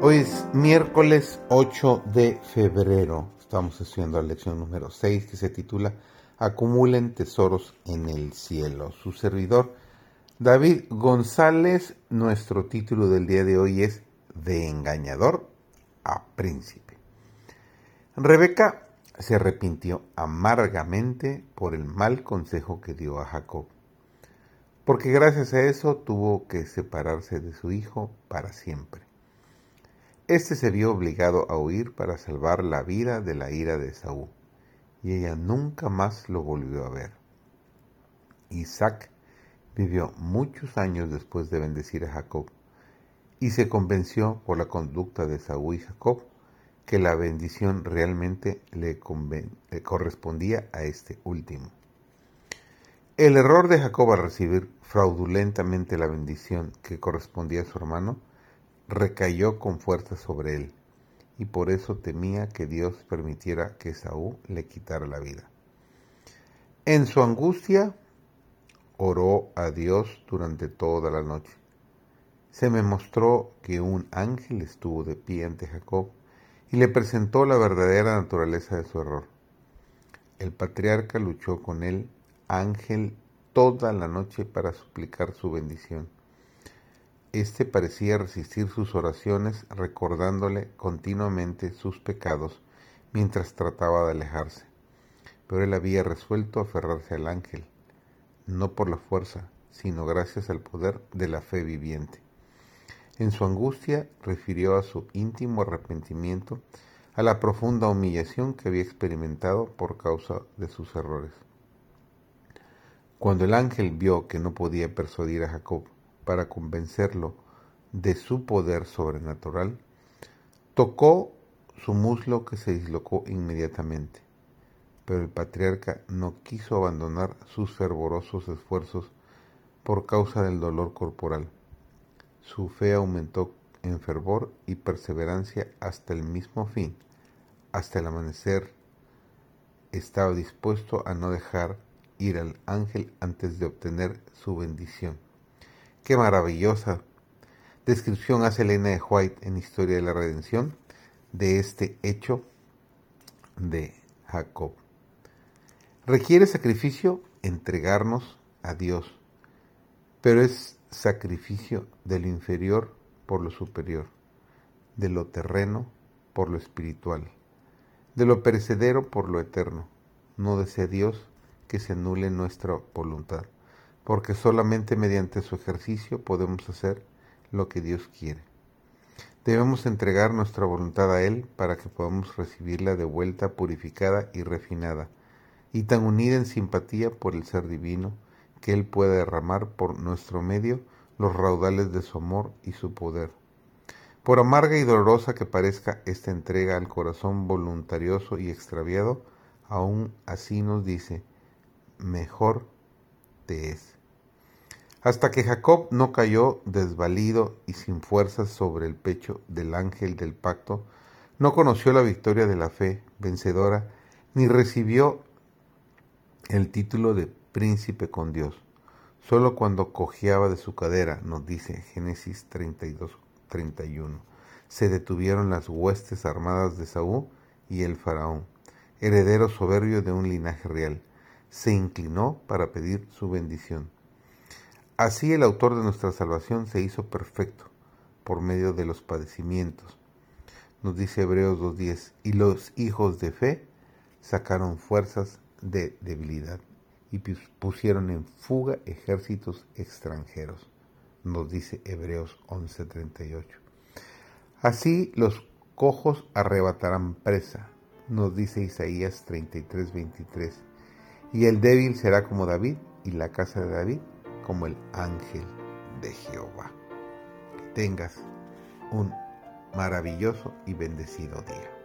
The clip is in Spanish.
Hoy es miércoles 8 de febrero. Estamos estudiando la lección número 6 que se titula Acumulen tesoros en el cielo. Su servidor David González, nuestro título del día de hoy es De engañador a príncipe. Rebeca se arrepintió amargamente por el mal consejo que dio a Jacob, porque gracias a eso tuvo que separarse de su hijo para siempre. Este se vio obligado a huir para salvar la vida de la ira de Saúl, y ella nunca más lo volvió a ver. Isaac vivió muchos años después de bendecir a Jacob, y se convenció por la conducta de Saúl y Jacob que la bendición realmente le, le correspondía a este último. El error de Jacob al recibir fraudulentamente la bendición que correspondía a su hermano recayó con fuerza sobre él, y por eso temía que Dios permitiera que Saúl le quitara la vida. En su angustia oró a Dios durante toda la noche. Se me mostró que un ángel estuvo de pie ante Jacob y le presentó la verdadera naturaleza de su error. El patriarca luchó con el ángel toda la noche para suplicar su bendición. Este parecía resistir sus oraciones recordándole continuamente sus pecados mientras trataba de alejarse. Pero él había resuelto aferrarse al ángel, no por la fuerza, sino gracias al poder de la fe viviente. En su angustia refirió a su íntimo arrepentimiento, a la profunda humillación que había experimentado por causa de sus errores. Cuando el ángel vio que no podía persuadir a Jacob para convencerlo de su poder sobrenatural, tocó su muslo que se dislocó inmediatamente. Pero el patriarca no quiso abandonar sus fervorosos esfuerzos por causa del dolor corporal. Su fe aumentó en fervor y perseverancia hasta el mismo fin. Hasta el amanecer estaba dispuesto a no dejar ir al ángel antes de obtener su bendición. Qué maravillosa descripción hace Elena de White en Historia de la Redención de este hecho de Jacob. Requiere sacrificio entregarnos a Dios, pero es sacrificio de lo inferior por lo superior, de lo terreno por lo espiritual, de lo perecedero por lo eterno. No desea Dios que se anule nuestra voluntad porque solamente mediante su ejercicio podemos hacer lo que Dios quiere. Debemos entregar nuestra voluntad a Él para que podamos recibirla de vuelta purificada y refinada, y tan unida en simpatía por el ser divino, que Él pueda derramar por nuestro medio los raudales de su amor y su poder. Por amarga y dolorosa que parezca esta entrega al corazón voluntarioso y extraviado, aún así nos dice, mejor te es hasta que Jacob no cayó desvalido y sin fuerzas sobre el pecho del ángel del pacto, no conoció la victoria de la fe vencedora, ni recibió el título de príncipe con Dios. Solo cuando cojeaba de su cadera, nos dice Génesis 32, 31, se detuvieron las huestes armadas de Saúl y el faraón, heredero soberbio de un linaje real. Se inclinó para pedir su bendición. Así el autor de nuestra salvación se hizo perfecto por medio de los padecimientos. Nos dice Hebreos 2.10, y los hijos de fe sacaron fuerzas de debilidad y pusieron en fuga ejércitos extranjeros. Nos dice Hebreos 11.38. Así los cojos arrebatarán presa, nos dice Isaías 33.23. Y el débil será como David y la casa de David como el ángel de Jehová. tengas un maravilloso y bendecido día.